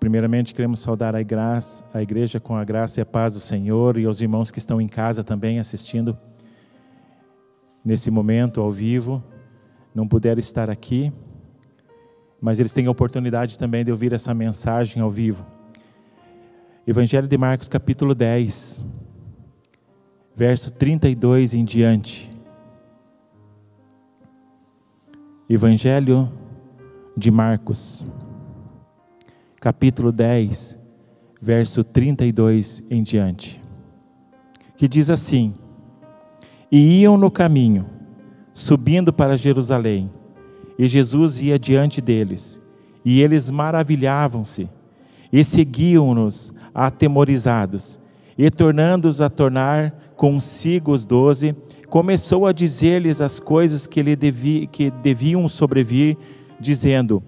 Primeiramente, queremos saudar a, a igreja com a graça e a paz do Senhor e aos irmãos que estão em casa também assistindo nesse momento ao vivo. Não puderam estar aqui, mas eles têm a oportunidade também de ouvir essa mensagem ao vivo. Evangelho de Marcos, capítulo 10, verso 32 em diante. Evangelho de Marcos capítulo 10, verso 32 em diante, que diz assim: E iam no caminho, subindo para Jerusalém, e Jesus ia diante deles, e eles maravilhavam-se, e seguiam-nos atemorizados, e tornando-os a tornar consigo os doze, começou a dizer-lhes as coisas que, lhe devi, que deviam sobrevir, dizendo: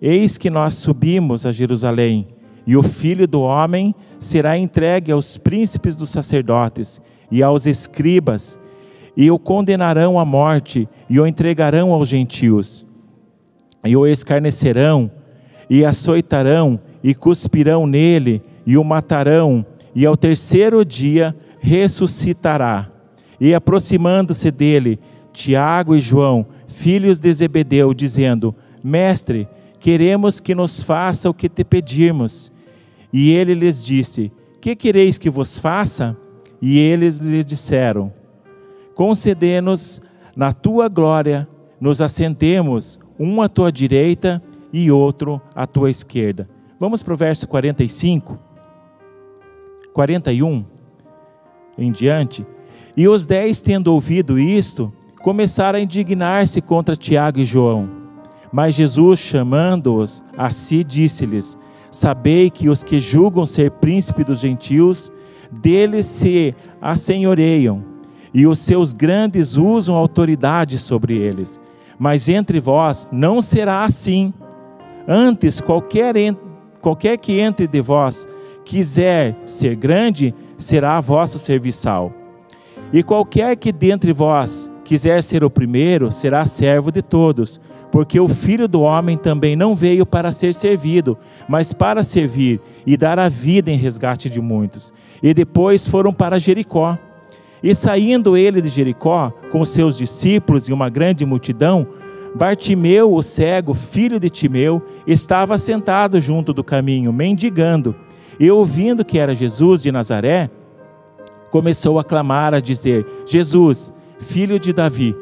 Eis que nós subimos a Jerusalém, e o filho do homem será entregue aos príncipes dos sacerdotes e aos escribas, e o condenarão à morte, e o entregarão aos gentios, e o escarnecerão, e açoitarão, e cuspirão nele, e o matarão, e ao terceiro dia ressuscitará. E aproximando-se dele, Tiago e João, filhos de Zebedeu, dizendo: Mestre, queremos que nos faça o que te pedirmos. E ele lhes disse: Que quereis que vos faça? E eles lhe disseram: Concedê-nos na tua glória, nos assentemos, um à tua direita e outro à tua esquerda. Vamos para o verso 45, 41 em diante. E os dez, tendo ouvido isto, começaram a indignar-se contra Tiago e João. Mas Jesus, chamando-os a si, disse-lhes: Sabei que os que julgam ser príncipe dos gentios, deles se assenhoreiam, e os seus grandes usam autoridade sobre eles. Mas entre vós não será assim. Antes, qualquer, qualquer que entre de vós quiser ser grande, será vosso serviçal. E qualquer que dentre vós quiser ser o primeiro, será servo de todos porque o filho do homem também não veio para ser servido, mas para servir e dar a vida em resgate de muitos. E depois foram para Jericó. E saindo ele de Jericó, com seus discípulos e uma grande multidão, Bartimeu, o cego, filho de Timeu, estava sentado junto do caminho, mendigando. E ouvindo que era Jesus de Nazaré, começou a clamar, a dizer: Jesus, filho de Davi,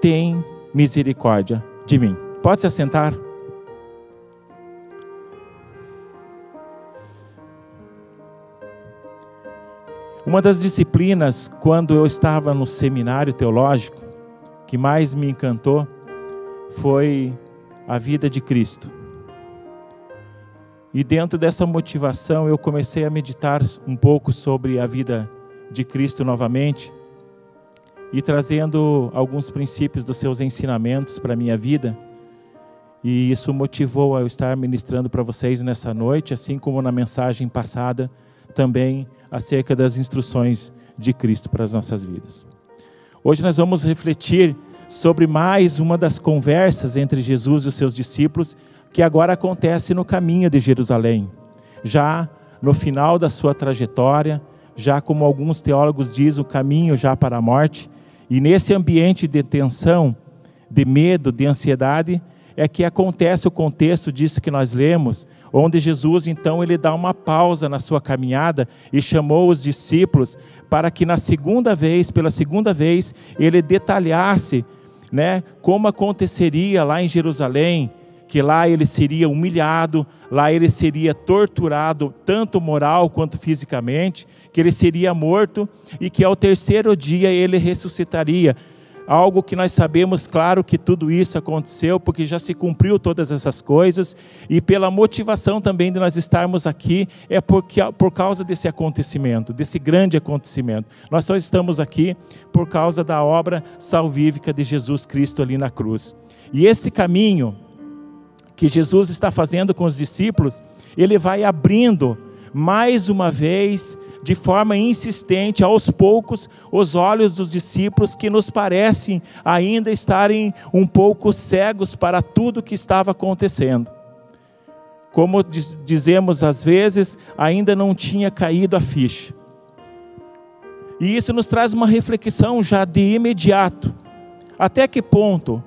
tem misericórdia de mim. Pode se assentar? Uma das disciplinas, quando eu estava no seminário teológico, que mais me encantou foi a vida de Cristo. E dentro dessa motivação eu comecei a meditar um pouco sobre a vida de Cristo novamente e trazendo alguns princípios dos seus ensinamentos para a minha vida. E isso motivou a eu estar ministrando para vocês nessa noite, assim como na mensagem passada, também acerca das instruções de Cristo para as nossas vidas. Hoje nós vamos refletir sobre mais uma das conversas entre Jesus e os seus discípulos, que agora acontece no caminho de Jerusalém, já no final da sua trajetória, já como alguns teólogos dizem, o caminho já para a morte, e nesse ambiente de tensão, de medo, de ansiedade, é que acontece o contexto disso que nós lemos, onde Jesus então ele dá uma pausa na sua caminhada e chamou os discípulos para que na segunda vez, pela segunda vez, ele detalhasse, né, como aconteceria lá em Jerusalém, que lá ele seria humilhado, lá ele seria torturado, tanto moral quanto fisicamente, que ele seria morto e que ao terceiro dia ele ressuscitaria. Algo que nós sabemos, claro, que tudo isso aconteceu, porque já se cumpriu todas essas coisas, e pela motivação também de nós estarmos aqui, é porque, por causa desse acontecimento, desse grande acontecimento. Nós só estamos aqui por causa da obra salvífica de Jesus Cristo ali na cruz. E esse caminho, que Jesus está fazendo com os discípulos, ele vai abrindo mais uma vez, de forma insistente, aos poucos, os olhos dos discípulos que nos parecem ainda estarem um pouco cegos para tudo que estava acontecendo. como diz, dizemos às vezes, ainda não tinha caído a ficha. E isso nos traz uma reflexão já de imediato. Até que ponto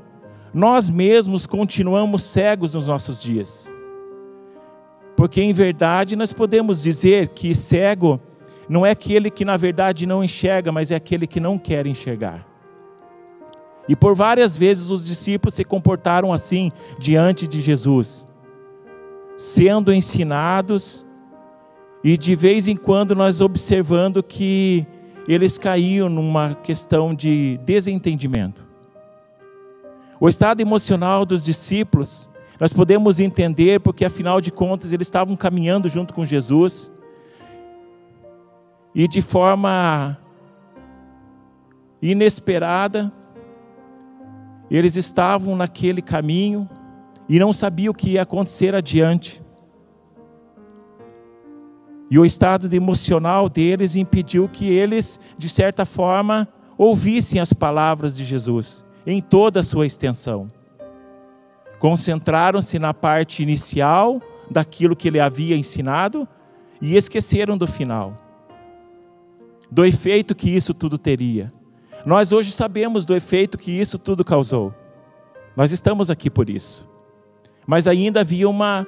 nós mesmos continuamos cegos nos nossos dias? Porque em verdade nós podemos dizer que cego não é aquele que na verdade não enxerga, mas é aquele que não quer enxergar. E por várias vezes os discípulos se comportaram assim diante de Jesus, sendo ensinados e de vez em quando nós observando que eles caíam numa questão de desentendimento. O estado emocional dos discípulos, nós podemos entender porque afinal de contas eles estavam caminhando junto com Jesus e de forma inesperada, eles estavam naquele caminho e não sabiam o que ia acontecer adiante. E o estado emocional deles impediu que eles, de certa forma, ouvissem as palavras de Jesus em toda a sua extensão. Concentraram-se na parte inicial daquilo que ele havia ensinado e esqueceram do final, do efeito que isso tudo teria. Nós hoje sabemos do efeito que isso tudo causou. Nós estamos aqui por isso. Mas ainda havia uma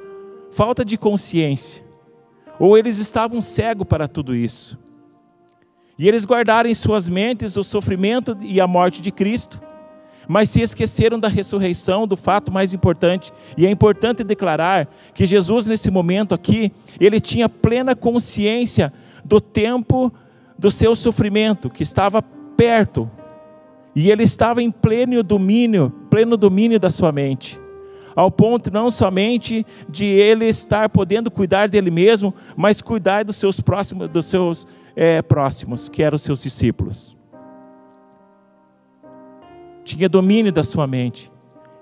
falta de consciência ou eles estavam cegos para tudo isso. E eles guardaram em suas mentes o sofrimento e a morte de Cristo, mas se esqueceram da ressurreição, do fato mais importante. E é importante declarar que Jesus, nesse momento aqui, ele tinha plena consciência do tempo do seu sofrimento, que estava perto, e ele estava em pleno domínio, pleno domínio da sua mente ao ponto não somente de ele estar podendo cuidar dele mesmo, mas cuidar dos seus próximos, dos seus é, próximos, que eram os seus discípulos. Tinha domínio da sua mente,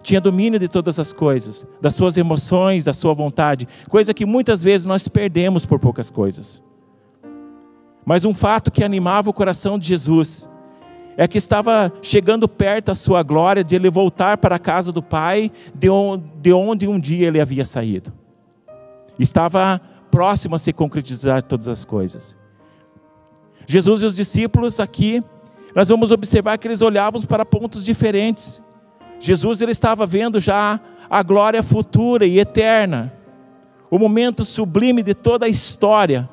tinha domínio de todas as coisas, das suas emoções, da sua vontade, coisa que muitas vezes nós perdemos por poucas coisas. Mas um fato que animava o coração de Jesus é que estava chegando perto a sua glória de ele voltar para a casa do Pai, de onde, um dia ele havia saído. Estava próximo a se concretizar todas as coisas. Jesus e os discípulos aqui, nós vamos observar que eles olhavam para pontos diferentes. Jesus ele estava vendo já a glória futura e eterna, o momento sublime de toda a história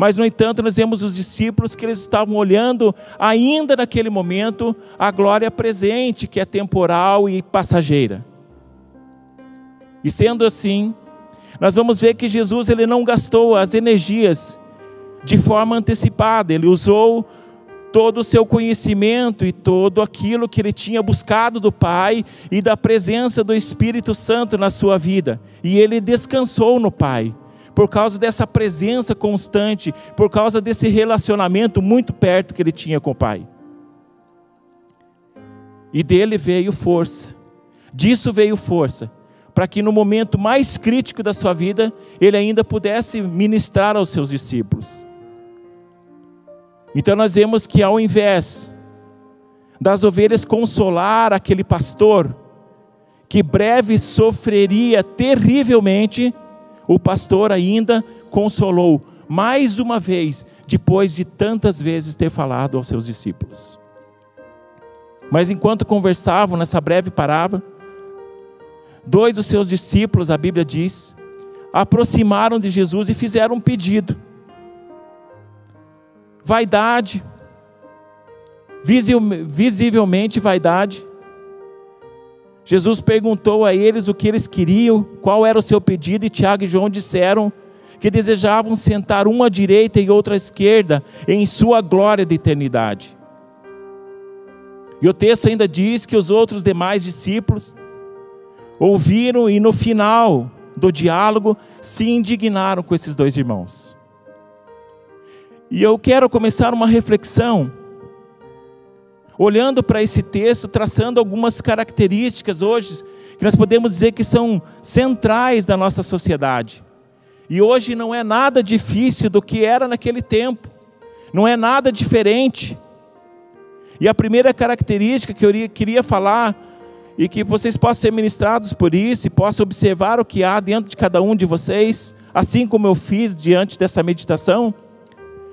mas, no entanto, nós vemos os discípulos que eles estavam olhando ainda naquele momento a glória presente, que é temporal e passageira. E sendo assim, nós vamos ver que Jesus ele não gastou as energias de forma antecipada, ele usou todo o seu conhecimento e todo aquilo que ele tinha buscado do Pai e da presença do Espírito Santo na sua vida, e ele descansou no Pai por causa dessa presença constante, por causa desse relacionamento muito perto que ele tinha com o Pai. E dele veio força, disso veio força, para que no momento mais crítico da sua vida, ele ainda pudesse ministrar aos seus discípulos. Então nós vemos que ao invés das ovelhas consolar aquele pastor, que breve sofreria terrivelmente, o pastor ainda consolou mais uma vez, depois de tantas vezes ter falado aos seus discípulos. Mas enquanto conversavam nessa breve parábola, dois dos seus discípulos, a Bíblia diz, aproximaram de Jesus e fizeram um pedido. Vaidade, visivelmente vaidade, Jesus perguntou a eles o que eles queriam, qual era o seu pedido, e Tiago e João disseram que desejavam sentar uma à direita e outra à esquerda em sua glória de eternidade. E o texto ainda diz que os outros demais discípulos ouviram e no final do diálogo se indignaram com esses dois irmãos. E eu quero começar uma reflexão olhando para esse texto, traçando algumas características hoje que nós podemos dizer que são centrais da nossa sociedade. E hoje não é nada difícil do que era naquele tempo, não é nada diferente. E a primeira característica que eu queria falar e que vocês possam ser ministrados por isso e possam observar o que há dentro de cada um de vocês, assim como eu fiz diante dessa meditação.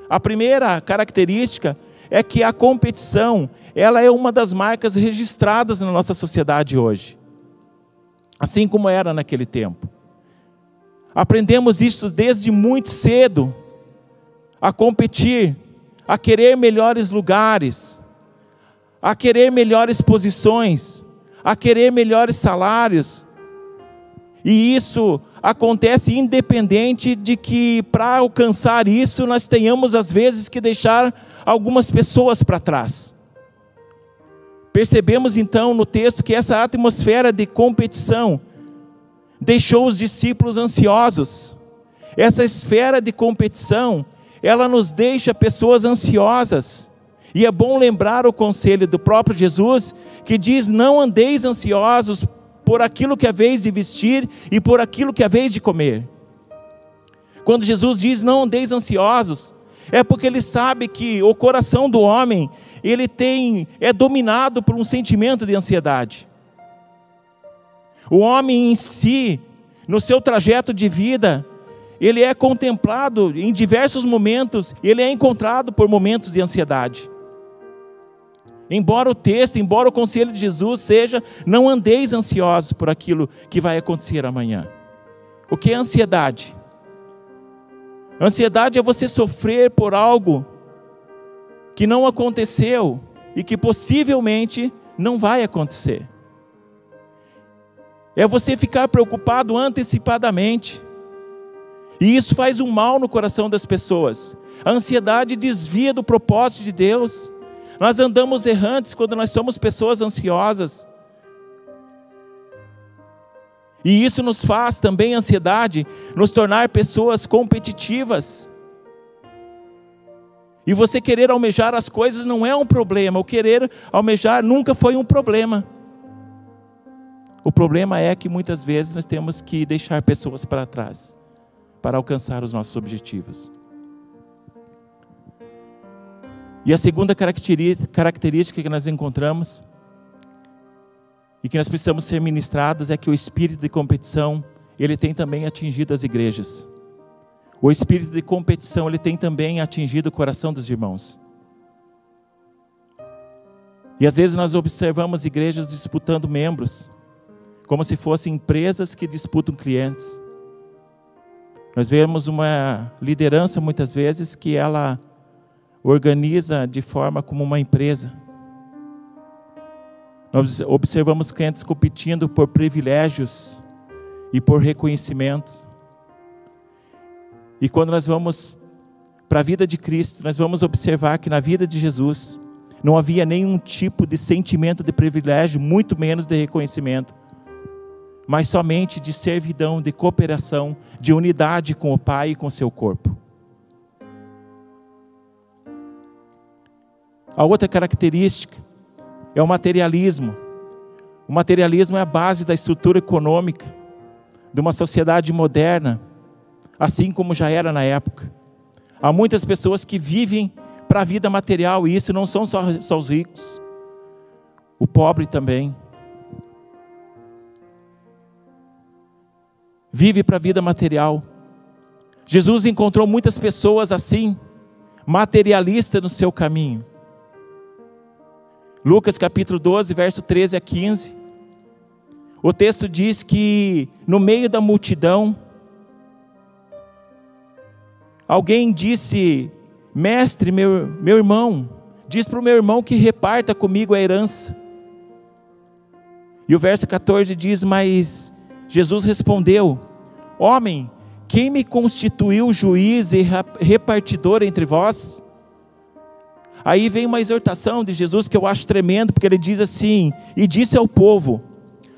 A primeira característica é que a competição, ela é uma das marcas registradas na nossa sociedade hoje. Assim como era naquele tempo. Aprendemos isso desde muito cedo a competir, a querer melhores lugares, a querer melhores posições, a querer melhores salários. E isso acontece independente de que para alcançar isso nós tenhamos às vezes que deixar algumas pessoas para trás. Percebemos então no texto que essa atmosfera de competição deixou os discípulos ansiosos. Essa esfera de competição, ela nos deixa pessoas ansiosas. E é bom lembrar o conselho do próprio Jesus, que diz: Não andeis ansiosos por aquilo que é vez de vestir e por aquilo que é vez de comer. Quando Jesus diz: Não andeis ansiosos, é porque ele sabe que o coração do homem ele tem é dominado por um sentimento de ansiedade. O homem em si, no seu trajeto de vida, ele é contemplado em diversos momentos, ele é encontrado por momentos de ansiedade. Embora o texto, embora o conselho de Jesus seja: não andeis ansiosos por aquilo que vai acontecer amanhã. O que é ansiedade? Ansiedade é você sofrer por algo que não aconteceu e que possivelmente não vai acontecer. É você ficar preocupado antecipadamente. E isso faz um mal no coração das pessoas. A ansiedade desvia do propósito de Deus. Nós andamos errantes quando nós somos pessoas ansiosas. E isso nos faz também, ansiedade, nos tornar pessoas competitivas. E você querer almejar as coisas não é um problema, o querer almejar nunca foi um problema. O problema é que muitas vezes nós temos que deixar pessoas para trás para alcançar os nossos objetivos. E a segunda característica que nós encontramos e que nós precisamos ser ministrados é que o espírito de competição, ele tem também atingido as igrejas. O espírito de competição, ele tem também atingido o coração dos irmãos. E às vezes nós observamos igrejas disputando membros, como se fossem empresas que disputam clientes. Nós vemos uma liderança muitas vezes que ela organiza de forma como uma empresa. Nós observamos crentes competindo por privilégios e por reconhecimento. E quando nós vamos para a vida de Cristo, nós vamos observar que na vida de Jesus não havia nenhum tipo de sentimento de privilégio, muito menos de reconhecimento, mas somente de servidão, de cooperação, de unidade com o Pai e com seu corpo. A outra característica é o materialismo. O materialismo é a base da estrutura econômica de uma sociedade moderna, assim como já era na época. Há muitas pessoas que vivem para a vida material, e isso não são só, só os ricos, o pobre também. Vive para a vida material. Jesus encontrou muitas pessoas assim, materialistas no seu caminho. Lucas capítulo 12, verso 13 a 15. O texto diz que no meio da multidão, alguém disse: Mestre, meu, meu irmão, diz para o meu irmão que reparta comigo a herança. E o verso 14 diz: Mas Jesus respondeu: Homem, quem me constituiu juiz e repartidor entre vós? Aí vem uma exortação de Jesus que eu acho tremendo, porque ele diz assim: E disse ao povo: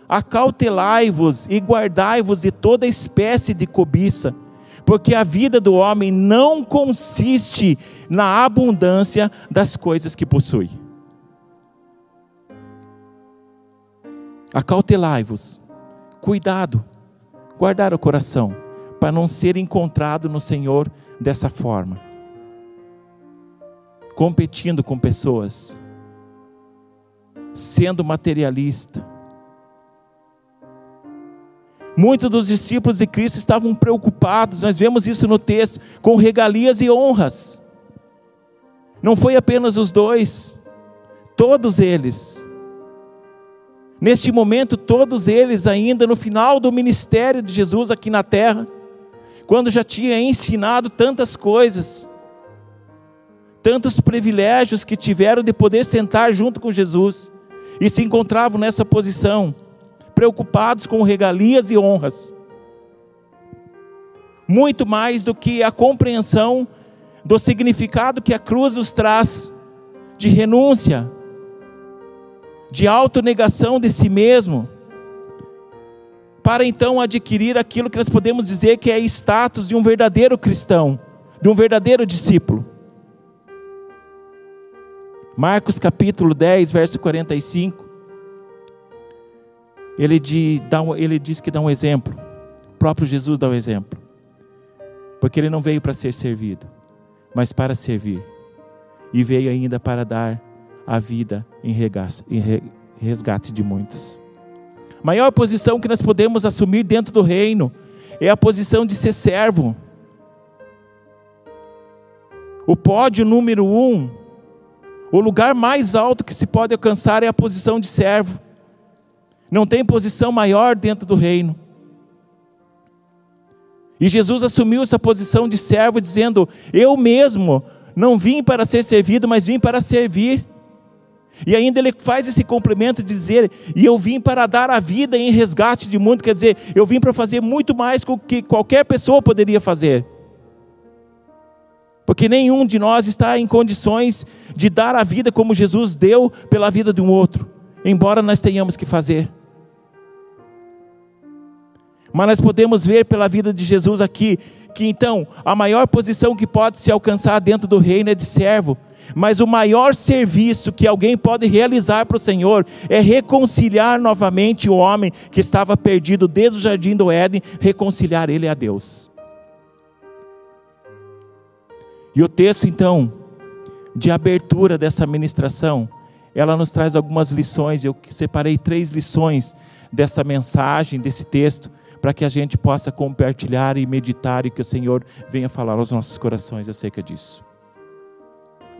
Acautelai-vos e guardai-vos de toda espécie de cobiça, porque a vida do homem não consiste na abundância das coisas que possui. Acautelai-vos, cuidado, guardar o coração, para não ser encontrado no Senhor dessa forma competindo com pessoas, sendo materialista, Muitos dos discípulos de Cristo estavam preocupados, nós vemos isso no texto, com regalias e honras. Não foi apenas os dois, todos eles. Neste momento, todos eles, ainda no final do ministério de Jesus aqui na terra, quando já tinha ensinado tantas coisas, tantos privilégios que tiveram de poder sentar junto com Jesus, e se encontravam nessa posição, preocupados com regalias e honras, muito mais do que a compreensão do significado que a cruz nos traz de renúncia, de autonegação de si mesmo, para então adquirir aquilo que nós podemos dizer que é status de um verdadeiro cristão, de um verdadeiro discípulo. Marcos capítulo 10, verso 45. Ele, de, dá, ele diz que dá um exemplo. O próprio Jesus dá um exemplo. Porque ele não veio para ser servido, mas para servir. E veio ainda para dar a vida em resgate de muitos. A maior posição que nós podemos assumir dentro do reino é a posição de ser servo. O pódio número um o lugar mais alto que se pode alcançar é a posição de servo. Não tem posição maior dentro do reino. E Jesus assumiu essa posição de servo, dizendo: Eu mesmo não vim para ser servido, mas vim para servir. E ainda ele faz esse complemento de dizer: E eu vim para dar a vida em resgate de mundo, quer dizer, eu vim para fazer muito mais do que qualquer pessoa poderia fazer porque nenhum de nós está em condições de dar a vida como Jesus deu pela vida de um outro, embora nós tenhamos que fazer. Mas nós podemos ver pela vida de Jesus aqui que então a maior posição que pode se alcançar dentro do reino é de servo, mas o maior serviço que alguém pode realizar para o Senhor é reconciliar novamente o homem que estava perdido desde o jardim do Éden, reconciliar ele a Deus. E o texto, então, de abertura dessa ministração, ela nos traz algumas lições. Eu separei três lições dessa mensagem, desse texto, para que a gente possa compartilhar e meditar e que o Senhor venha falar aos nossos corações acerca disso.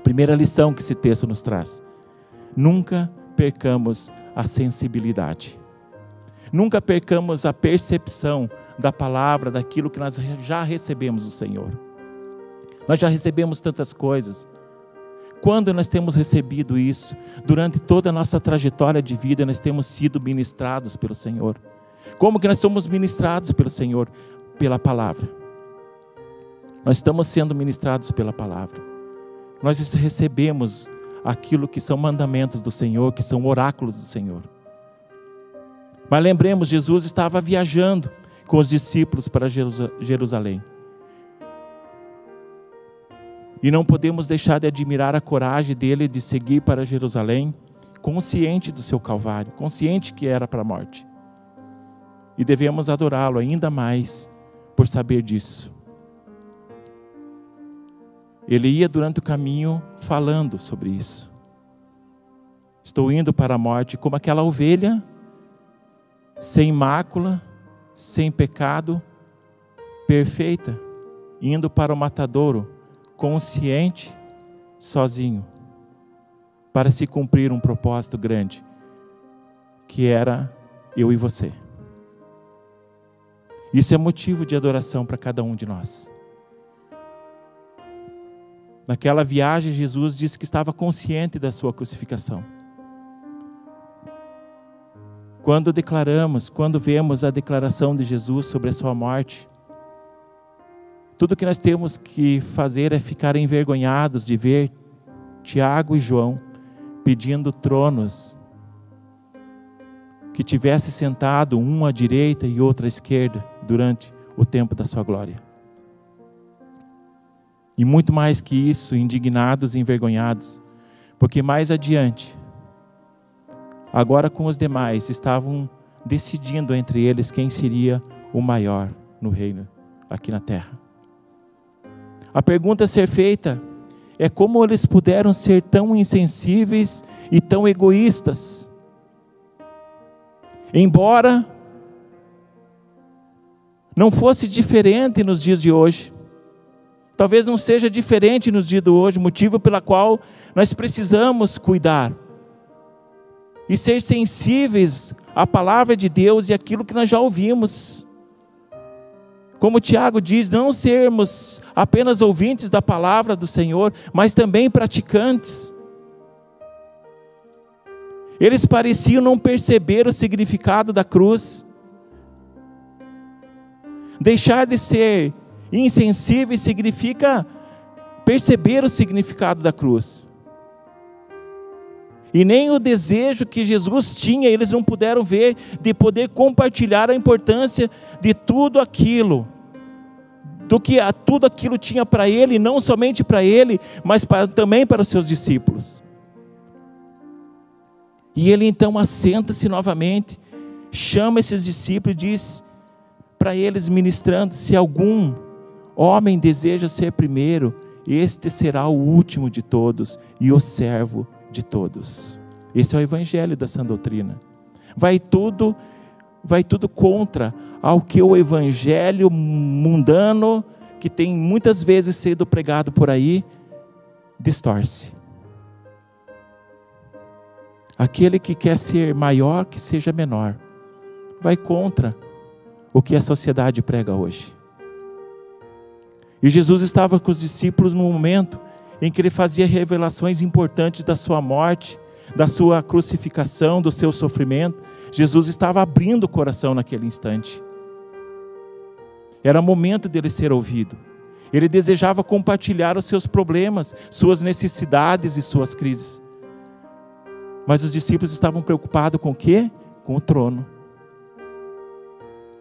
Primeira lição que esse texto nos traz: nunca percamos a sensibilidade, nunca percamos a percepção da palavra, daquilo que nós já recebemos do Senhor. Nós já recebemos tantas coisas. Quando nós temos recebido isso? Durante toda a nossa trajetória de vida, nós temos sido ministrados pelo Senhor. Como que nós somos ministrados pelo Senhor? Pela palavra. Nós estamos sendo ministrados pela palavra. Nós recebemos aquilo que são mandamentos do Senhor, que são oráculos do Senhor. Mas lembremos, Jesus estava viajando com os discípulos para Jerusalém. E não podemos deixar de admirar a coragem dele de seguir para Jerusalém, consciente do seu calvário, consciente que era para a morte. E devemos adorá-lo ainda mais por saber disso. Ele ia durante o caminho falando sobre isso. Estou indo para a morte como aquela ovelha, sem mácula, sem pecado, perfeita, indo para o matadouro consciente, sozinho, para se cumprir um propósito grande, que era eu e você. Isso é motivo de adoração para cada um de nós. Naquela viagem, Jesus disse que estava consciente da sua crucificação. Quando declaramos, quando vemos a declaração de Jesus sobre a sua morte, tudo que nós temos que fazer é ficar envergonhados de ver Tiago e João pedindo tronos que tivesse sentado um à direita e outro à esquerda durante o tempo da sua glória. E muito mais que isso, indignados e envergonhados, porque mais adiante, agora com os demais, estavam decidindo entre eles quem seria o maior no reino aqui na terra. A pergunta a ser feita é como eles puderam ser tão insensíveis e tão egoístas. Embora não fosse diferente nos dias de hoje. Talvez não seja diferente nos dias de hoje, motivo pela qual nós precisamos cuidar e ser sensíveis à palavra de Deus e aquilo que nós já ouvimos. Como Tiago diz, não sermos apenas ouvintes da palavra do Senhor, mas também praticantes. Eles pareciam não perceber o significado da cruz. Deixar de ser insensível significa perceber o significado da cruz. E nem o desejo que Jesus tinha, eles não puderam ver, de poder compartilhar a importância de tudo aquilo, do que tudo aquilo tinha para ele, não somente para ele, mas também para os seus discípulos. E ele então assenta-se novamente, chama esses discípulos e diz: para eles ministrando: se algum homem deseja ser primeiro, este será o último de todos e o servo de todos. Esse é o evangelho da sã doutrina. Vai tudo vai tudo contra ao que o evangelho mundano que tem muitas vezes sido pregado por aí distorce. Aquele que quer ser maior, que seja menor. Vai contra o que a sociedade prega hoje. E Jesus estava com os discípulos no momento em que ele fazia revelações importantes da sua morte, da sua crucificação, do seu sofrimento. Jesus estava abrindo o coração naquele instante. Era momento dele ser ouvido. Ele desejava compartilhar os seus problemas, suas necessidades e suas crises. Mas os discípulos estavam preocupados com o quê? Com o trono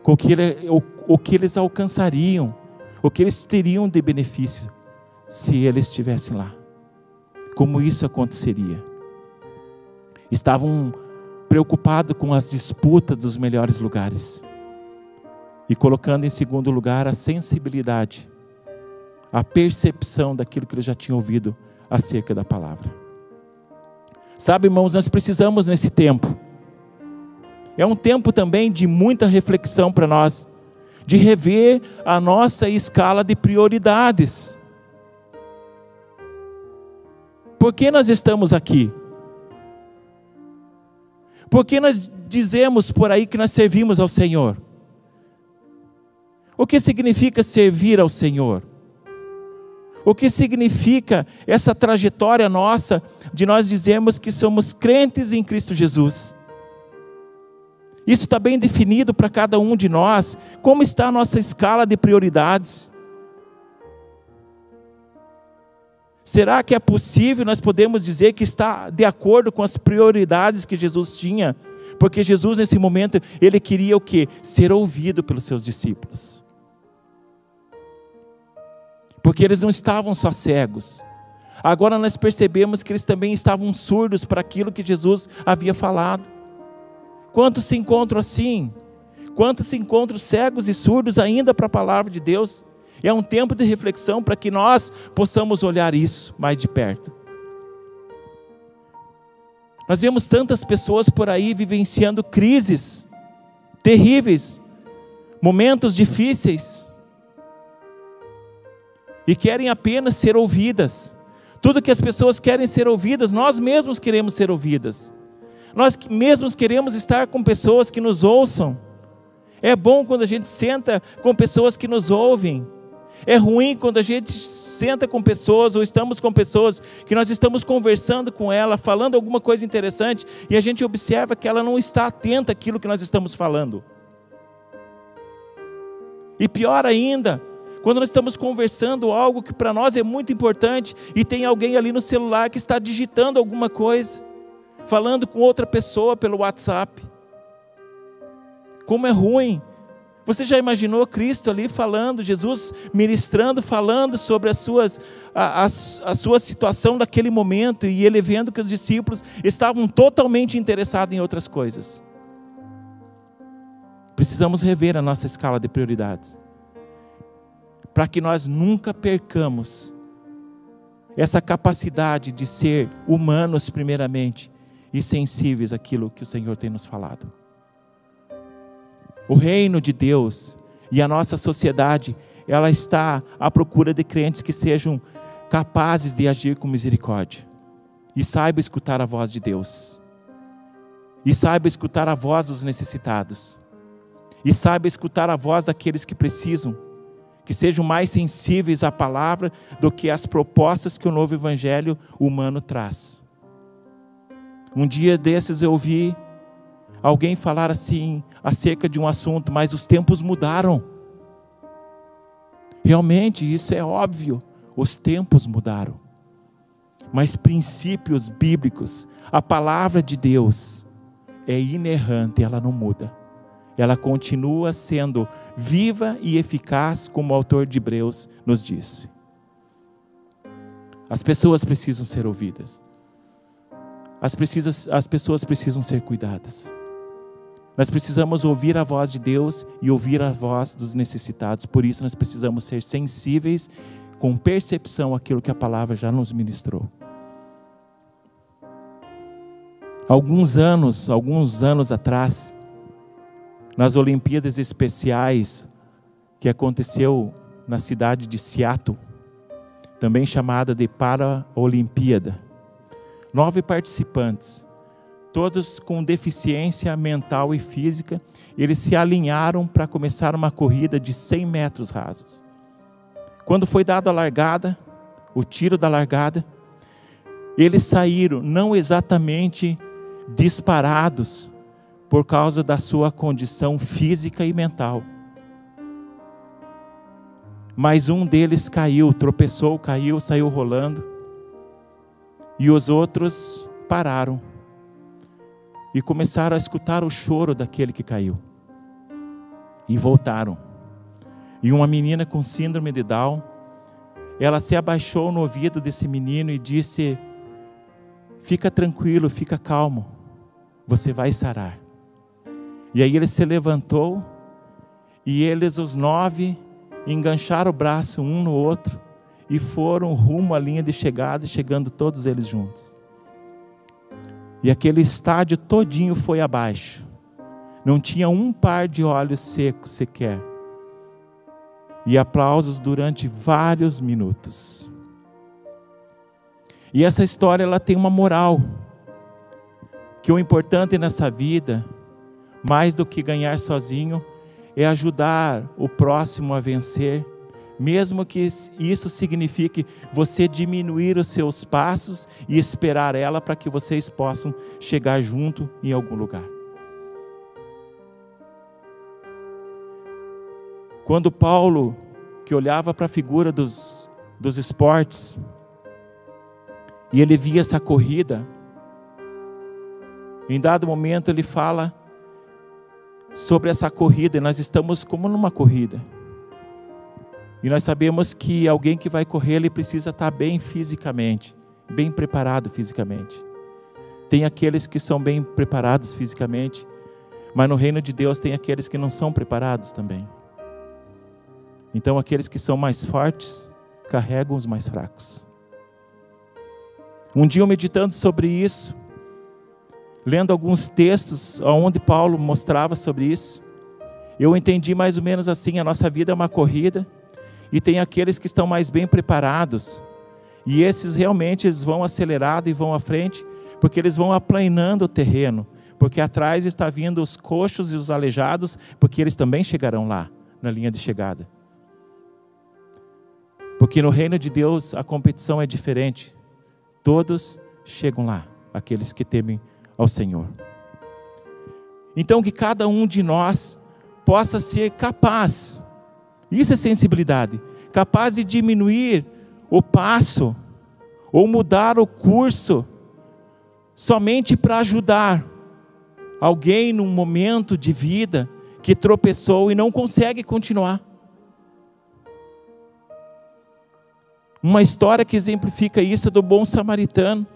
com o que, ele, o, o que eles alcançariam, o que eles teriam de benefício se eles estivessem lá. Como isso aconteceria? Estavam preocupados com as disputas dos melhores lugares e colocando em segundo lugar a sensibilidade, a percepção daquilo que eles já tinham ouvido acerca da palavra. Sabe, irmãos, nós precisamos nesse tempo é um tempo também de muita reflexão para nós, de rever a nossa escala de prioridades. Por que nós estamos aqui? Por que nós dizemos por aí que nós servimos ao Senhor? O que significa servir ao Senhor? O que significa essa trajetória nossa de nós dizermos que somos crentes em Cristo Jesus? Isso está bem definido para cada um de nós. Como está a nossa escala de prioridades? Será que é possível nós podemos dizer que está de acordo com as prioridades que Jesus tinha? Porque Jesus nesse momento, ele queria o quê? Ser ouvido pelos seus discípulos. Porque eles não estavam só cegos. Agora nós percebemos que eles também estavam surdos para aquilo que Jesus havia falado. Quantos se encontram assim? Quantos se encontram cegos e surdos ainda para a palavra de Deus? É um tempo de reflexão para que nós possamos olhar isso mais de perto. Nós vemos tantas pessoas por aí vivenciando crises terríveis, momentos difíceis, e querem apenas ser ouvidas. Tudo que as pessoas querem ser ouvidas, nós mesmos queremos ser ouvidas. Nós mesmos queremos estar com pessoas que nos ouçam. É bom quando a gente senta com pessoas que nos ouvem. É ruim quando a gente senta com pessoas ou estamos com pessoas que nós estamos conversando com ela, falando alguma coisa interessante e a gente observa que ela não está atenta àquilo que nós estamos falando. E pior ainda, quando nós estamos conversando algo que para nós é muito importante e tem alguém ali no celular que está digitando alguma coisa falando com outra pessoa pelo WhatsApp. Como é ruim. Você já imaginou Cristo ali falando, Jesus ministrando, falando sobre as suas, a, a, a sua situação daquele momento e ele vendo que os discípulos estavam totalmente interessados em outras coisas. Precisamos rever a nossa escala de prioridades, para que nós nunca percamos essa capacidade de ser humanos, primeiramente, e sensíveis àquilo que o Senhor tem nos falado. O reino de Deus E a nossa sociedade, ela está à procura de crentes que sejam capazes de agir com misericórdia e saiba escutar a voz de Deus. E saiba escutar a voz dos necessitados. E saiba escutar a voz daqueles que precisam, que sejam mais sensíveis à palavra do que às propostas que o novo evangelho humano traz. Um dia desses eu ouvi alguém falar assim acerca de um assunto, mas os tempos mudaram. Realmente, isso é óbvio, os tempos mudaram. Mas princípios bíblicos, a palavra de Deus é inerrante, ela não muda. Ela continua sendo viva e eficaz, como o autor de Hebreus nos disse. As pessoas precisam ser ouvidas. As, precisas, as pessoas precisam ser cuidadas. Nós precisamos ouvir a voz de Deus e ouvir a voz dos necessitados. Por isso, nós precisamos ser sensíveis com percepção àquilo que a palavra já nos ministrou. Alguns anos, alguns anos atrás, nas Olimpíadas Especiais que aconteceu na cidade de Seattle, também chamada de Para-Olimpíada, nove participantes todos com deficiência mental e física, eles se alinharam para começar uma corrida de 100 metros rasos. Quando foi dada a largada, o tiro da largada, eles saíram não exatamente disparados por causa da sua condição física e mental. Mas um deles caiu, tropeçou, caiu, saiu rolando. E os outros pararam e começaram a escutar o choro daquele que caiu. E voltaram. E uma menina com síndrome de Down, ela se abaixou no ouvido desse menino e disse: Fica tranquilo, fica calmo, você vai sarar. E aí ele se levantou e eles, os nove, engancharam o braço um no outro e foram rumo à linha de chegada, chegando todos eles juntos. E aquele estádio todinho foi abaixo. Não tinha um par de olhos secos sequer. E aplausos durante vários minutos. E essa história ela tem uma moral que o importante nessa vida, mais do que ganhar sozinho, é ajudar o próximo a vencer mesmo que isso signifique você diminuir os seus passos e esperar ela para que vocês possam chegar junto em algum lugar. Quando Paulo, que olhava para a figura dos, dos esportes, e ele via essa corrida, em dado momento ele fala sobre essa corrida, e nós estamos como numa corrida. E nós sabemos que alguém que vai correr, ele precisa estar bem fisicamente, bem preparado fisicamente. Tem aqueles que são bem preparados fisicamente, mas no reino de Deus tem aqueles que não são preparados também. Então, aqueles que são mais fortes carregam os mais fracos. Um dia, eu meditando sobre isso, lendo alguns textos onde Paulo mostrava sobre isso, eu entendi mais ou menos assim: a nossa vida é uma corrida e tem aqueles que estão mais bem preparados. E esses realmente eles vão acelerado e vão à frente, porque eles vão aplanando o terreno, porque atrás está vindo os coxos e os aleijados, porque eles também chegarão lá, na linha de chegada. Porque no reino de Deus a competição é diferente. Todos chegam lá, aqueles que temem ao Senhor. Então que cada um de nós possa ser capaz isso é sensibilidade. Capaz de diminuir o passo ou mudar o curso somente para ajudar alguém num momento de vida que tropeçou e não consegue continuar. Uma história que exemplifica isso é do bom samaritano.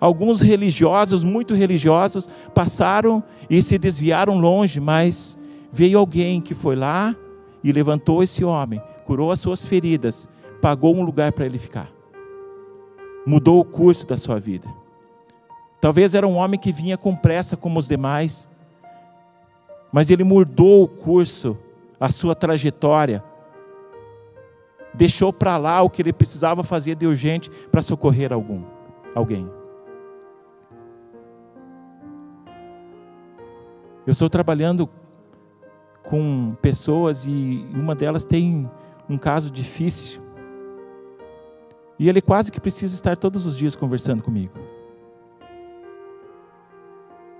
Alguns religiosos, muito religiosos, passaram e se desviaram longe, mas veio alguém que foi lá e levantou esse homem, curou as suas feridas, pagou um lugar para ele ficar. Mudou o curso da sua vida. Talvez era um homem que vinha com pressa como os demais, mas ele mudou o curso a sua trajetória, deixou para lá o que ele precisava fazer de urgente para socorrer algum, alguém. Eu estou trabalhando com pessoas e uma delas tem um caso difícil. E ele quase que precisa estar todos os dias conversando comigo.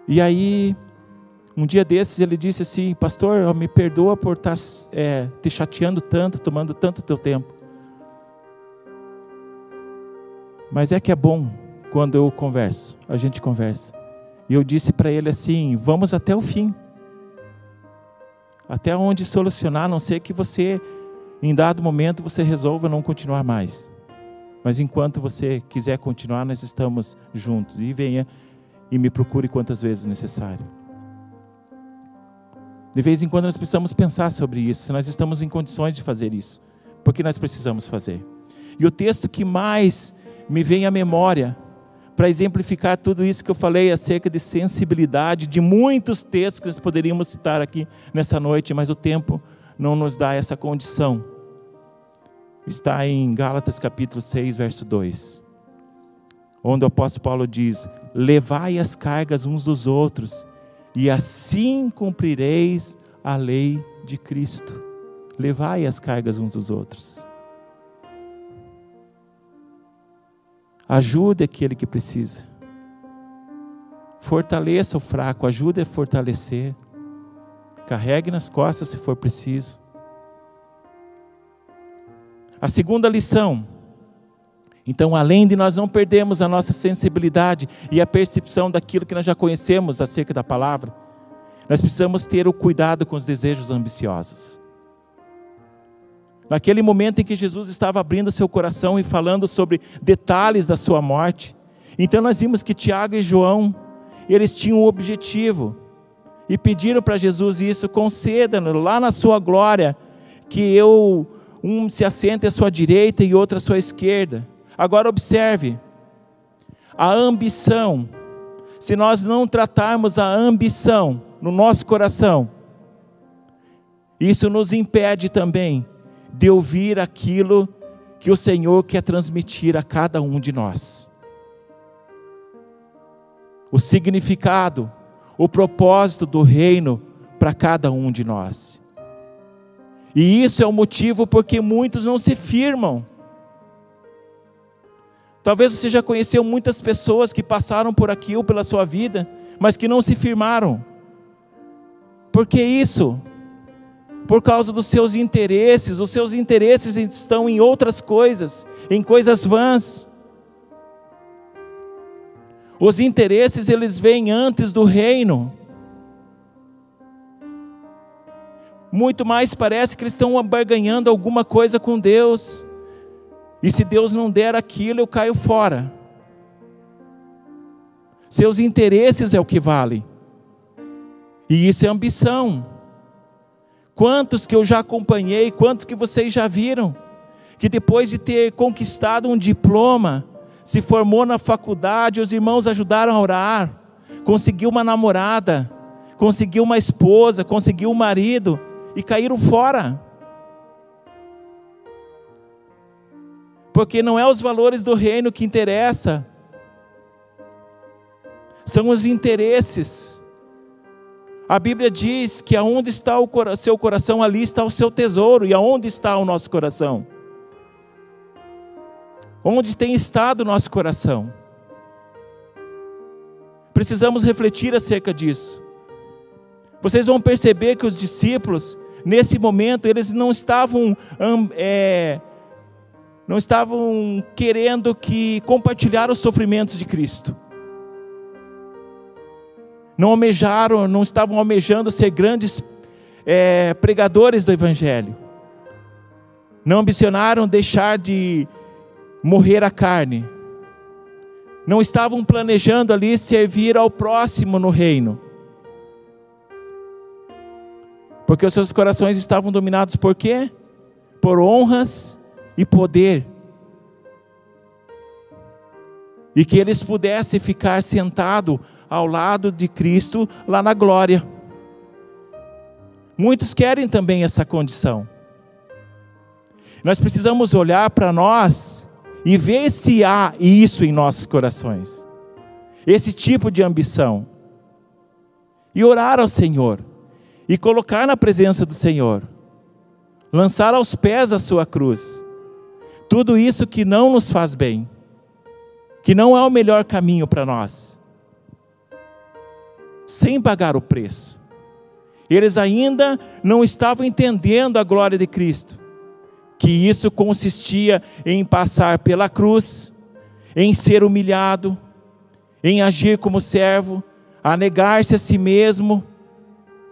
E aí, um dia desses, ele disse assim: Pastor, me perdoa por estar é, te chateando tanto, tomando tanto teu tempo. Mas é que é bom quando eu converso, a gente conversa. E eu disse para ele assim: Vamos até o fim. Até onde solucionar, a não ser que você, em dado momento, você resolva não continuar mais. Mas enquanto você quiser continuar, nós estamos juntos. E venha e me procure quantas vezes necessário. De vez em quando nós precisamos pensar sobre isso, se nós estamos em condições de fazer isso, porque nós precisamos fazer. E o texto que mais me vem à memória, para exemplificar tudo isso que eu falei acerca de sensibilidade, de muitos textos que nós poderíamos citar aqui nessa noite, mas o tempo não nos dá essa condição está em Gálatas capítulo 6, verso 2, onde o apóstolo Paulo diz: Levai as cargas uns dos outros, e assim cumprireis a lei de Cristo. Levai as cargas uns dos outros. Ajude aquele que precisa. Fortaleça o fraco, ajude a fortalecer. Carregue nas costas se for preciso. A segunda lição. Então, além de nós não perdermos a nossa sensibilidade e a percepção daquilo que nós já conhecemos acerca da palavra, nós precisamos ter o cuidado com os desejos ambiciosos. Naquele momento em que Jesus estava abrindo seu coração e falando sobre detalhes da sua morte, então nós vimos que Tiago e João, eles tinham um objetivo e pediram para Jesus isso: conceda-nos lá na sua glória que eu um se assenta à sua direita e outro à sua esquerda. Agora observe, a ambição, se nós não tratarmos a ambição no nosso coração, isso nos impede também de ouvir aquilo que o Senhor quer transmitir a cada um de nós. O significado, o propósito do reino para cada um de nós. E isso é o motivo porque muitos não se firmam. Talvez você já conheceu muitas pessoas que passaram por aquilo pela sua vida, mas que não se firmaram. Por que isso? Por causa dos seus interesses, os seus interesses estão em outras coisas, em coisas vãs. Os interesses eles vêm antes do reino. muito mais parece que eles estão barganhando alguma coisa com Deus. E se Deus não der aquilo, eu caio fora. Seus interesses é o que vale. E isso é ambição. Quantos que eu já acompanhei, quantos que vocês já viram, que depois de ter conquistado um diploma, se formou na faculdade, os irmãos ajudaram a orar, conseguiu uma namorada, conseguiu uma esposa, conseguiu um marido, e caíram fora. Porque não é os valores do reino que interessa, são os interesses. A Bíblia diz que aonde está o seu coração, ali está o seu tesouro. E aonde está o nosso coração? Onde tem estado o nosso coração? Precisamos refletir acerca disso. Vocês vão perceber que os discípulos, nesse momento eles não estavam é, não estavam querendo que compartilhar os sofrimentos de Cristo. Não almejaram, não estavam almejando ser grandes é, pregadores do Evangelho. Não ambicionaram deixar de morrer a carne. Não estavam planejando ali servir ao próximo no reino porque os seus corações estavam dominados por quê? Por honras e poder. E que eles pudessem ficar sentados ao lado de Cristo lá na glória. Muitos querem também essa condição. Nós precisamos olhar para nós e ver se há isso em nossos corações. Esse tipo de ambição. E orar ao Senhor. E colocar na presença do Senhor. Lançar aos pés a sua cruz. Tudo isso que não nos faz bem. Que não é o melhor caminho para nós. Sem pagar o preço. Eles ainda não estavam entendendo a glória de Cristo que isso consistia em passar pela cruz, em ser humilhado, em agir como servo, a negar-se a si mesmo,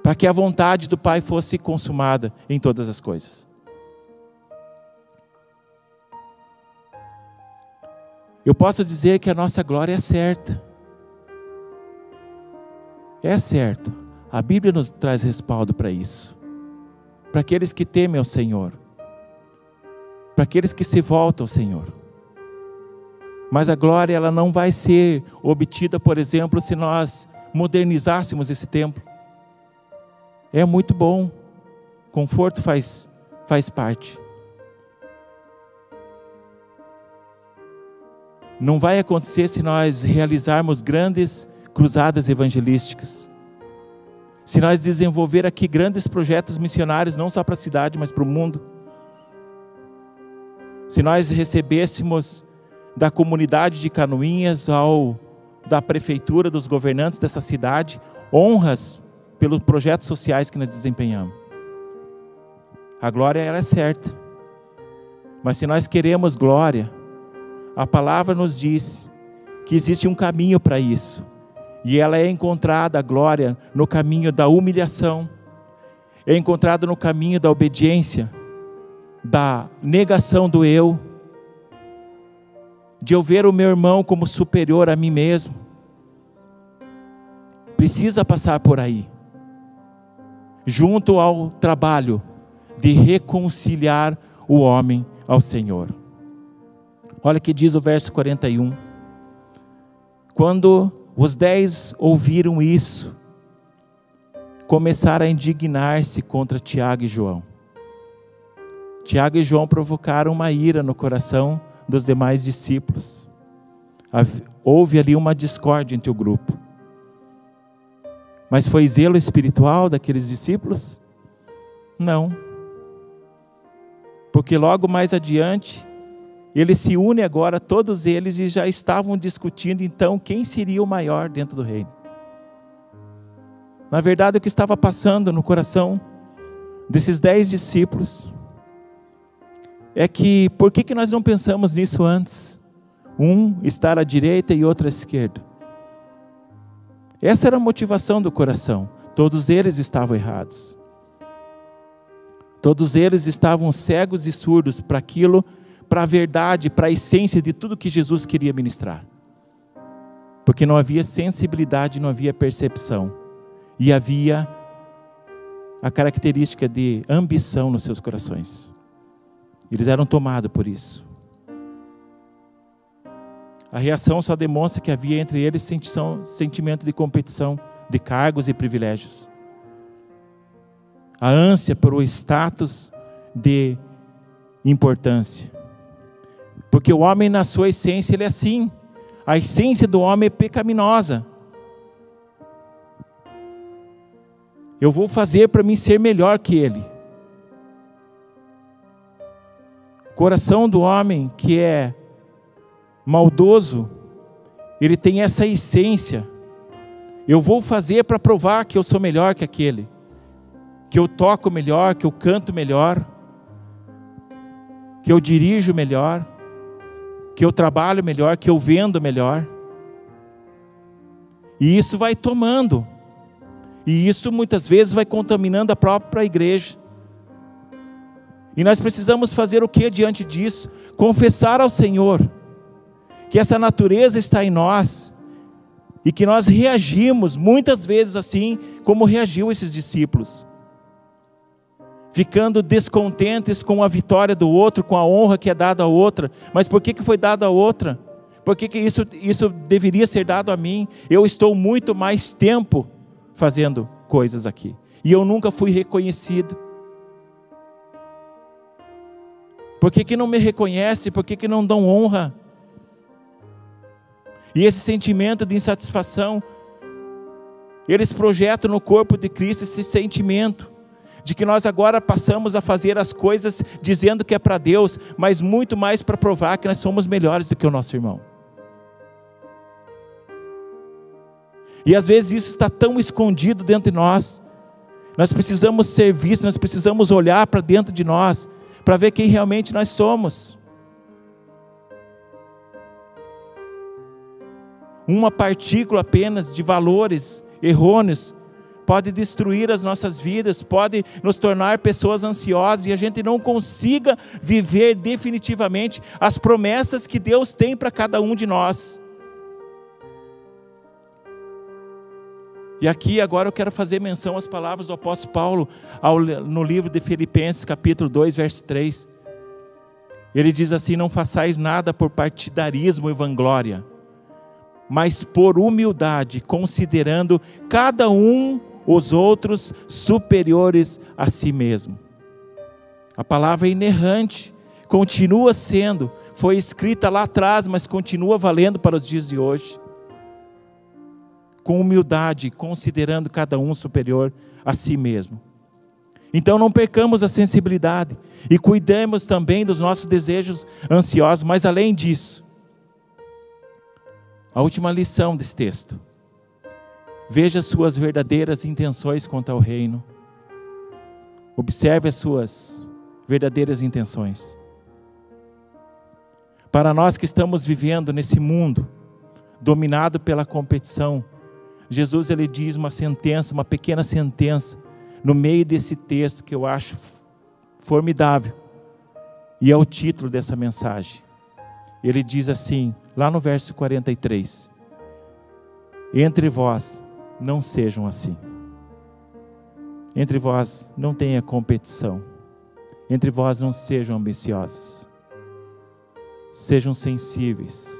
para que a vontade do Pai fosse consumada em todas as coisas. Eu posso dizer que a nossa glória é certa. É certo. A Bíblia nos traz respaldo para isso. Para aqueles que temem ao Senhor para aqueles que se voltam ao Senhor. Mas a glória ela não vai ser obtida, por exemplo, se nós modernizássemos esse templo. É muito bom. Conforto faz faz parte. Não vai acontecer se nós realizarmos grandes cruzadas evangelísticas. Se nós desenvolver aqui grandes projetos missionários, não só para a cidade, mas para o mundo se nós recebêssemos da comunidade de Canoinhas ao da prefeitura, dos governantes dessa cidade, honras pelos projetos sociais que nós desempenhamos. A glória ela é certa. Mas se nós queremos glória, a palavra nos diz que existe um caminho para isso. E ela é encontrada, a glória, no caminho da humilhação, é encontrada no caminho da obediência da negação do eu, de eu ver o meu irmão como superior a mim mesmo. Precisa passar por aí, junto ao trabalho de reconciliar o homem ao Senhor. Olha que diz o verso 41. Quando os dez ouviram isso, começaram a indignar-se contra Tiago e João. Tiago e João provocaram uma ira no coração dos demais discípulos. Houve ali uma discórdia entre o grupo. Mas foi zelo espiritual daqueles discípulos? Não. Porque logo mais adiante, eles se unem agora, todos eles, e já estavam discutindo então quem seria o maior dentro do reino. Na verdade, o que estava passando no coração desses dez discípulos é que por que, que nós não pensamos nisso antes? Um estar à direita e outro à esquerda. Essa era a motivação do coração. Todos eles estavam errados. Todos eles estavam cegos e surdos para aquilo, para a verdade, para a essência de tudo que Jesus queria ministrar. Porque não havia sensibilidade, não havia percepção. E havia a característica de ambição nos seus corações. Eles eram tomados por isso. A reação só demonstra que havia entre eles sentimento de competição, de cargos e privilégios. A ânsia por o status de importância. Porque o homem, na sua essência, ele é assim. A essência do homem é pecaminosa. Eu vou fazer para mim ser melhor que ele. coração do homem que é maldoso, ele tem essa essência. Eu vou fazer para provar que eu sou melhor que aquele, que eu toco melhor, que eu canto melhor, que eu dirijo melhor, que eu trabalho melhor, que eu vendo melhor. E isso vai tomando, e isso muitas vezes vai contaminando a própria igreja. E nós precisamos fazer o que diante disso? Confessar ao Senhor que essa natureza está em nós e que nós reagimos muitas vezes assim como reagiu esses discípulos. Ficando descontentes com a vitória do outro, com a honra que é dada a outra. Mas por que, que foi dado a outra? Por que, que isso, isso deveria ser dado a mim? Eu estou muito mais tempo fazendo coisas aqui. e eu nunca fui reconhecido? Por que, que não me reconhece? Por que, que não dão honra? E esse sentimento de insatisfação, eles projetam no corpo de Cristo esse sentimento de que nós agora passamos a fazer as coisas dizendo que é para Deus, mas muito mais para provar que nós somos melhores do que o nosso irmão. E às vezes isso está tão escondido dentro de nós. Nós precisamos ser vistos, nós precisamos olhar para dentro de nós, para ver quem realmente nós somos. Uma partícula apenas de valores errôneos pode destruir as nossas vidas, pode nos tornar pessoas ansiosas e a gente não consiga viver definitivamente as promessas que Deus tem para cada um de nós. E aqui agora eu quero fazer menção às palavras do apóstolo Paulo ao, no livro de Filipenses, capítulo 2, verso 3. Ele diz assim: Não façais nada por partidarismo e vanglória, mas por humildade, considerando cada um os outros superiores a si mesmo. A palavra é inerrante, continua sendo, foi escrita lá atrás, mas continua valendo para os dias de hoje. Com humildade, considerando cada um superior a si mesmo. Então não percamos a sensibilidade e cuidemos também dos nossos desejos ansiosos, mas além disso, a última lição desse texto Veja suas verdadeiras intenções quanto ao reino. Observe as suas verdadeiras intenções. Para nós que estamos vivendo nesse mundo dominado pela competição, Jesus ele diz uma sentença, uma pequena sentença no meio desse texto que eu acho formidável. E é o título dessa mensagem. Ele diz assim, lá no verso 43: Entre vós não sejam assim. Entre vós não tenha competição. Entre vós não sejam ambiciosos. Sejam sensíveis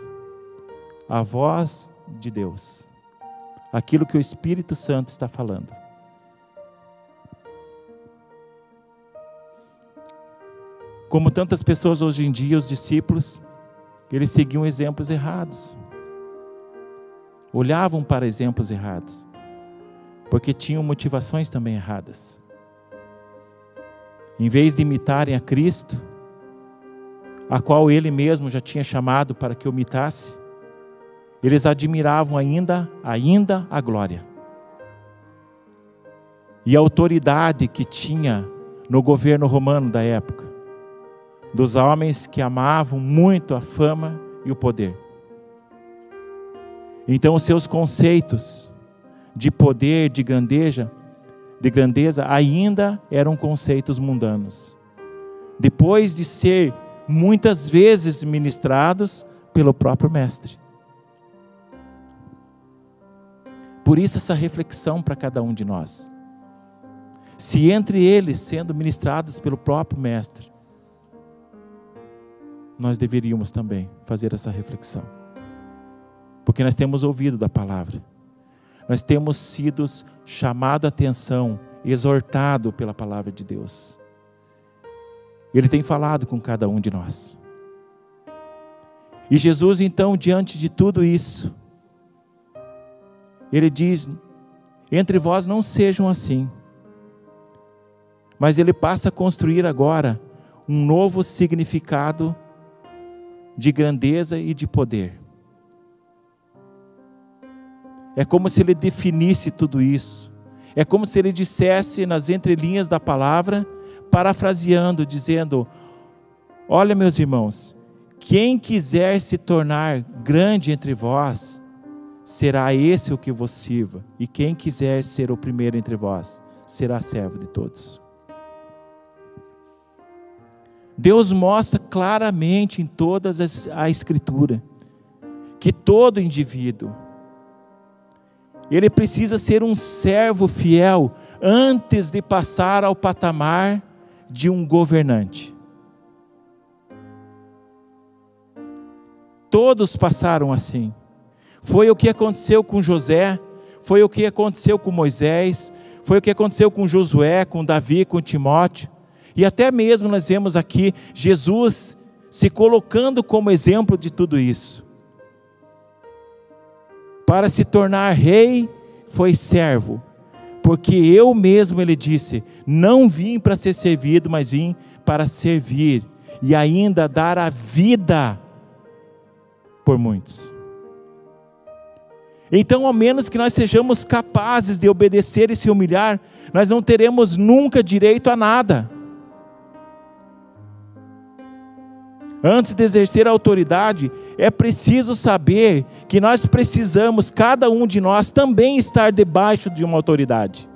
à voz de Deus. Aquilo que o Espírito Santo está falando. Como tantas pessoas hoje em dia, os discípulos, eles seguiam exemplos errados. Olhavam para exemplos errados porque tinham motivações também erradas. Em vez de imitarem a Cristo, a qual ele mesmo já tinha chamado para que o imitasse, eles admiravam ainda, ainda a glória. E a autoridade que tinha no governo romano da época, dos homens que amavam muito a fama e o poder. Então os seus conceitos de poder, de grandeza, de grandeza ainda eram conceitos mundanos. Depois de ser muitas vezes ministrados pelo próprio mestre. Por isso essa reflexão para cada um de nós. Se entre eles sendo ministrados pelo próprio mestre, nós deveríamos também fazer essa reflexão. Porque nós temos ouvido da palavra nós temos sido chamado a atenção, exortado pela palavra de Deus. Ele tem falado com cada um de nós. E Jesus, então, diante de tudo isso, ele diz: entre vós não sejam assim. Mas ele passa a construir agora um novo significado de grandeza e de poder. É como se ele definisse tudo isso. É como se ele dissesse nas entrelinhas da palavra, parafraseando, dizendo: Olha, meus irmãos, quem quiser se tornar grande entre vós, será esse o que vos sirva, e quem quiser ser o primeiro entre vós, será servo de todos. Deus mostra claramente em todas as, a Escritura que todo indivíduo, ele precisa ser um servo fiel antes de passar ao patamar de um governante. Todos passaram assim. Foi o que aconteceu com José, foi o que aconteceu com Moisés, Foi o que aconteceu com Josué, com Davi, com Timóteo. E até mesmo nós vemos aqui Jesus se colocando como exemplo de tudo isso. Para se tornar rei, foi servo, porque eu mesmo, ele disse, não vim para ser servido, mas vim para servir e ainda dar a vida por muitos. Então, ao menos que nós sejamos capazes de obedecer e se humilhar, nós não teremos nunca direito a nada. Antes de exercer a autoridade, é preciso saber que nós precisamos, cada um de nós, também estar debaixo de uma autoridade.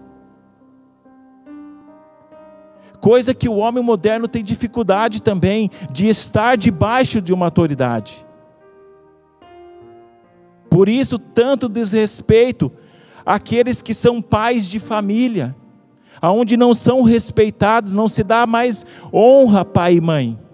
Coisa que o homem moderno tem dificuldade também de estar debaixo de uma autoridade. Por isso, tanto desrespeito àqueles que são pais de família, aonde não são respeitados, não se dá mais honra pai e mãe.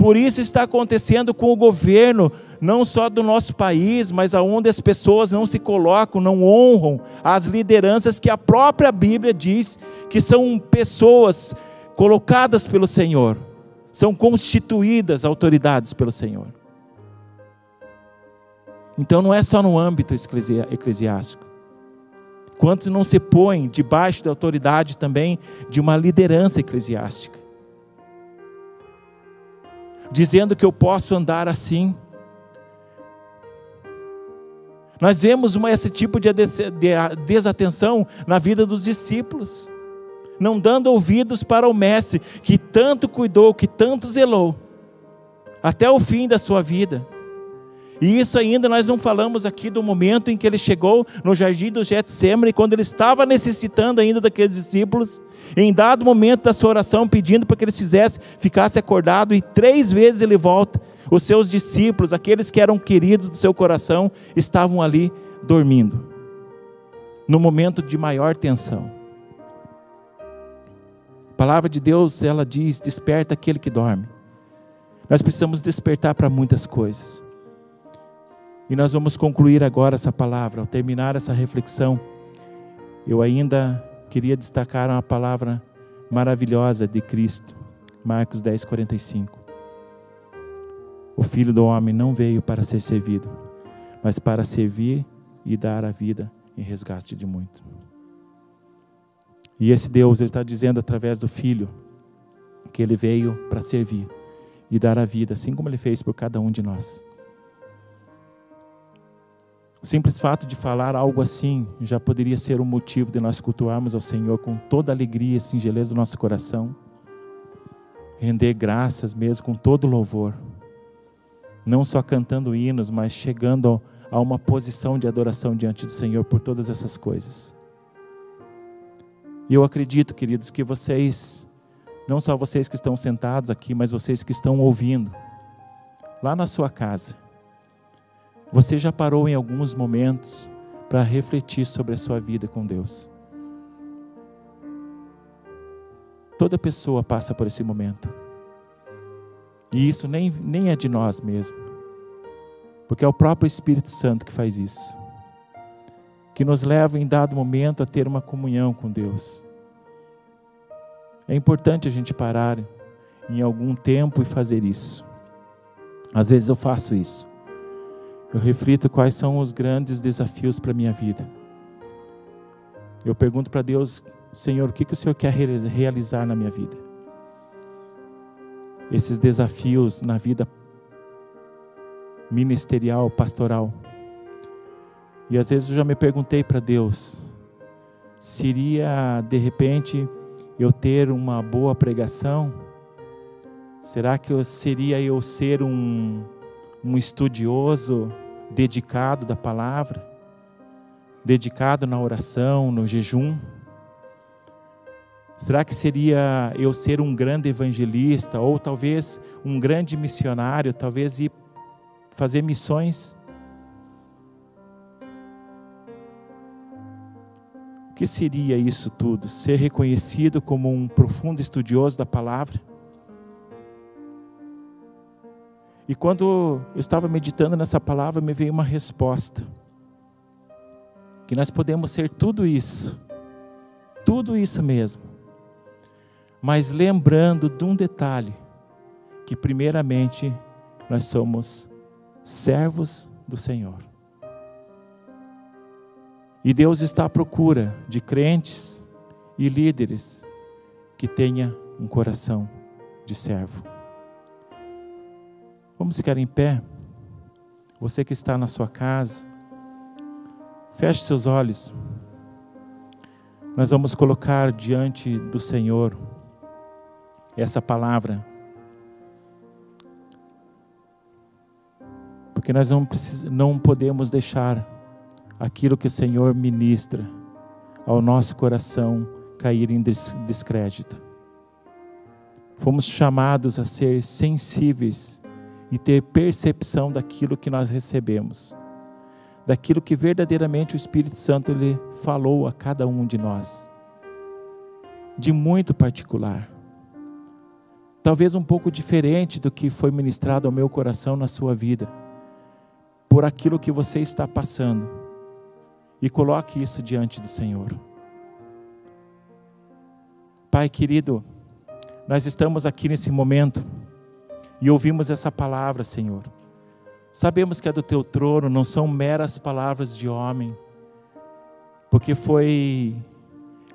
Por isso está acontecendo com o governo, não só do nosso país, mas aonde as pessoas não se colocam, não honram as lideranças que a própria Bíblia diz que são pessoas colocadas pelo Senhor, são constituídas autoridades pelo Senhor. Então não é só no âmbito eclesiástico. Quantos não se põem debaixo da autoridade também de uma liderança eclesiástica? Dizendo que eu posso andar assim. Nós vemos uma, esse tipo de desatenção na vida dos discípulos, não dando ouvidos para o Mestre, que tanto cuidou, que tanto zelou, até o fim da sua vida. E isso ainda nós não falamos aqui do momento em que ele chegou no jardim do Getsemane, quando ele estava necessitando ainda daqueles discípulos, em dado momento da sua oração, pedindo para que eles fizessem, ficasse acordado, e três vezes ele volta. Os seus discípulos, aqueles que eram queridos do seu coração, estavam ali dormindo, no momento de maior tensão. A palavra de Deus, ela diz: desperta aquele que dorme. Nós precisamos despertar para muitas coisas. E nós vamos concluir agora essa palavra, ao terminar essa reflexão. Eu ainda queria destacar uma palavra maravilhosa de Cristo, Marcos 10, 45. O filho do homem não veio para ser servido, mas para servir e dar a vida em resgate de muito. E esse Deus, Ele está dizendo através do Filho, que Ele veio para servir e dar a vida, assim como Ele fez por cada um de nós. O simples fato de falar algo assim já poderia ser um motivo de nós cultuarmos ao Senhor com toda a alegria e singeleza do nosso coração, render graças mesmo com todo louvor, não só cantando hinos, mas chegando a uma posição de adoração diante do Senhor por todas essas coisas. E eu acredito, queridos, que vocês, não só vocês que estão sentados aqui, mas vocês que estão ouvindo, lá na sua casa, você já parou em alguns momentos para refletir sobre a sua vida com Deus? Toda pessoa passa por esse momento. E isso nem, nem é de nós mesmo. Porque é o próprio Espírito Santo que faz isso. Que nos leva em dado momento a ter uma comunhão com Deus. É importante a gente parar em algum tempo e fazer isso. Às vezes eu faço isso eu reflito quais são os grandes desafios para a minha vida. Eu pergunto para Deus, Senhor, o que, que o Senhor quer realizar na minha vida? Esses desafios na vida ministerial, pastoral. E às vezes eu já me perguntei para Deus, seria de repente eu ter uma boa pregação? Será que eu, seria eu ser um um estudioso dedicado da palavra, dedicado na oração, no jejum? Será que seria eu ser um grande evangelista ou talvez um grande missionário, talvez ir fazer missões? O que seria isso tudo? Ser reconhecido como um profundo estudioso da palavra? E quando eu estava meditando nessa palavra, me veio uma resposta que nós podemos ser tudo isso, tudo isso mesmo, mas lembrando de um detalhe, que primeiramente nós somos servos do Senhor. E Deus está à procura de crentes e líderes que tenha um coração de servo. Vamos ficar em pé? Você que está na sua casa, feche seus olhos. Nós vamos colocar diante do Senhor essa palavra. Porque nós não, precis, não podemos deixar aquilo que o Senhor ministra ao nosso coração cair em descrédito. Fomos chamados a ser sensíveis e ter percepção daquilo que nós recebemos, daquilo que verdadeiramente o Espírito Santo ele falou a cada um de nós, de muito particular. Talvez um pouco diferente do que foi ministrado ao meu coração na sua vida, por aquilo que você está passando, e coloque isso diante do Senhor. Pai querido, nós estamos aqui nesse momento e ouvimos essa palavra, Senhor. Sabemos que é do teu trono, não são meras palavras de homem, porque foi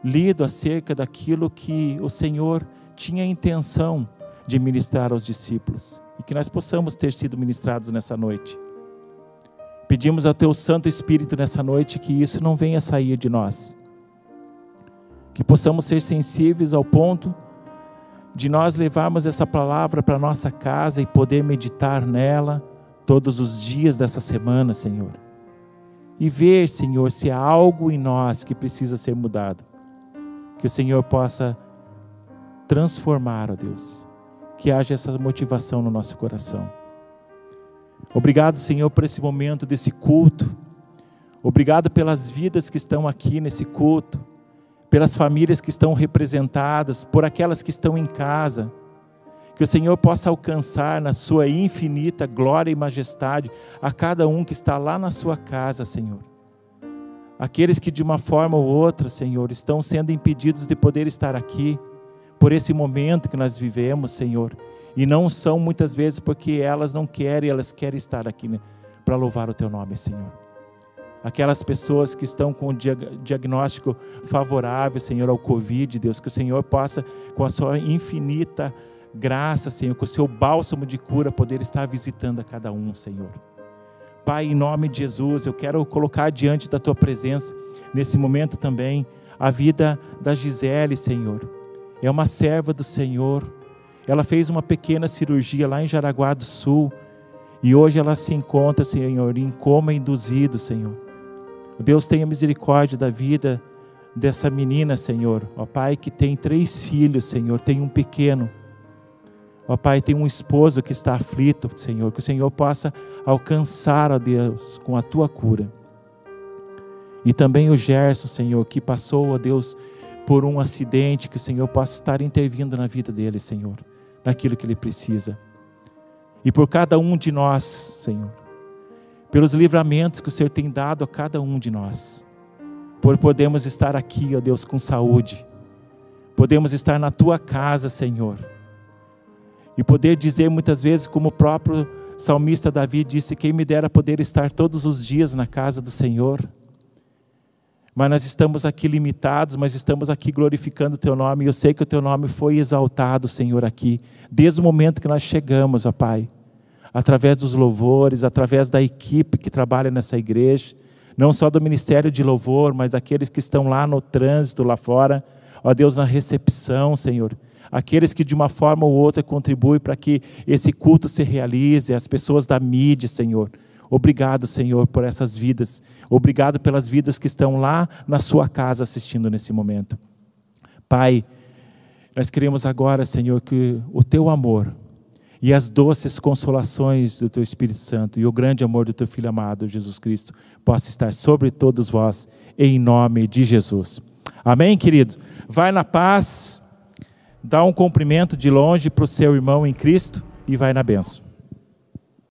lido acerca daquilo que o Senhor tinha a intenção de ministrar aos discípulos e que nós possamos ter sido ministrados nessa noite. Pedimos ao teu Santo Espírito nessa noite que isso não venha sair de nós, que possamos ser sensíveis ao ponto de nós levarmos essa palavra para nossa casa e poder meditar nela todos os dias dessa semana, Senhor. E ver, Senhor, se há algo em nós que precisa ser mudado. Que o Senhor possa transformar, ó Deus. Que haja essa motivação no nosso coração. Obrigado, Senhor, por esse momento desse culto. Obrigado pelas vidas que estão aqui nesse culto pelas famílias que estão representadas, por aquelas que estão em casa. Que o Senhor possa alcançar na sua infinita glória e majestade a cada um que está lá na sua casa, Senhor. Aqueles que de uma forma ou outra, Senhor, estão sendo impedidos de poder estar aqui por esse momento que nós vivemos, Senhor. E não são muitas vezes porque elas não querem, elas querem estar aqui né, para louvar o teu nome, Senhor aquelas pessoas que estão com o diagnóstico favorável, Senhor, ao Covid, Deus, que o Senhor possa, com a sua infinita graça, Senhor, com o seu bálsamo de cura, poder estar visitando a cada um, Senhor. Pai, em nome de Jesus, eu quero colocar diante da tua presença, nesse momento também, a vida da Gisele, Senhor. É uma serva do Senhor. Ela fez uma pequena cirurgia lá em Jaraguá do Sul. E hoje ela se encontra, Senhor, em coma induzido, Senhor. Deus tenha misericórdia da vida dessa menina, Senhor. Ó Pai, que tem três filhos, Senhor, tem um pequeno. Ó Pai, tem um esposo que está aflito, Senhor. Que o Senhor possa alcançar, ó Deus, com a tua cura. E também o Gerson, Senhor, que passou, ó Deus, por um acidente, que o Senhor possa estar intervindo na vida dele, Senhor, naquilo que ele precisa. E por cada um de nós, Senhor pelos livramentos que o Senhor tem dado a cada um de nós, por podermos estar aqui, ó Deus, com saúde, podemos estar na tua casa, Senhor, e poder dizer muitas vezes, como o próprio salmista Davi disse: Quem me dera poder estar todos os dias na casa do Senhor. Mas nós estamos aqui limitados, mas estamos aqui glorificando o Teu nome, e eu sei que o Teu nome foi exaltado, Senhor, aqui, desde o momento que nós chegamos, ó Pai através dos louvores, através da equipe que trabalha nessa igreja, não só do ministério de louvor, mas daqueles que estão lá no trânsito, lá fora, ó Deus, na recepção, Senhor. Aqueles que de uma forma ou outra contribuem para que esse culto se realize, as pessoas da mídia, Senhor. Obrigado, Senhor, por essas vidas. Obrigado pelas vidas que estão lá na sua casa assistindo nesse momento. Pai, nós queremos agora, Senhor, que o teu amor, e as doces consolações do teu Espírito Santo e o grande amor do teu Filho amado, Jesus Cristo, possa estar sobre todos vós, em nome de Jesus. Amém, querido? Vai na paz, dá um cumprimento de longe para o seu irmão em Cristo e vai na benção.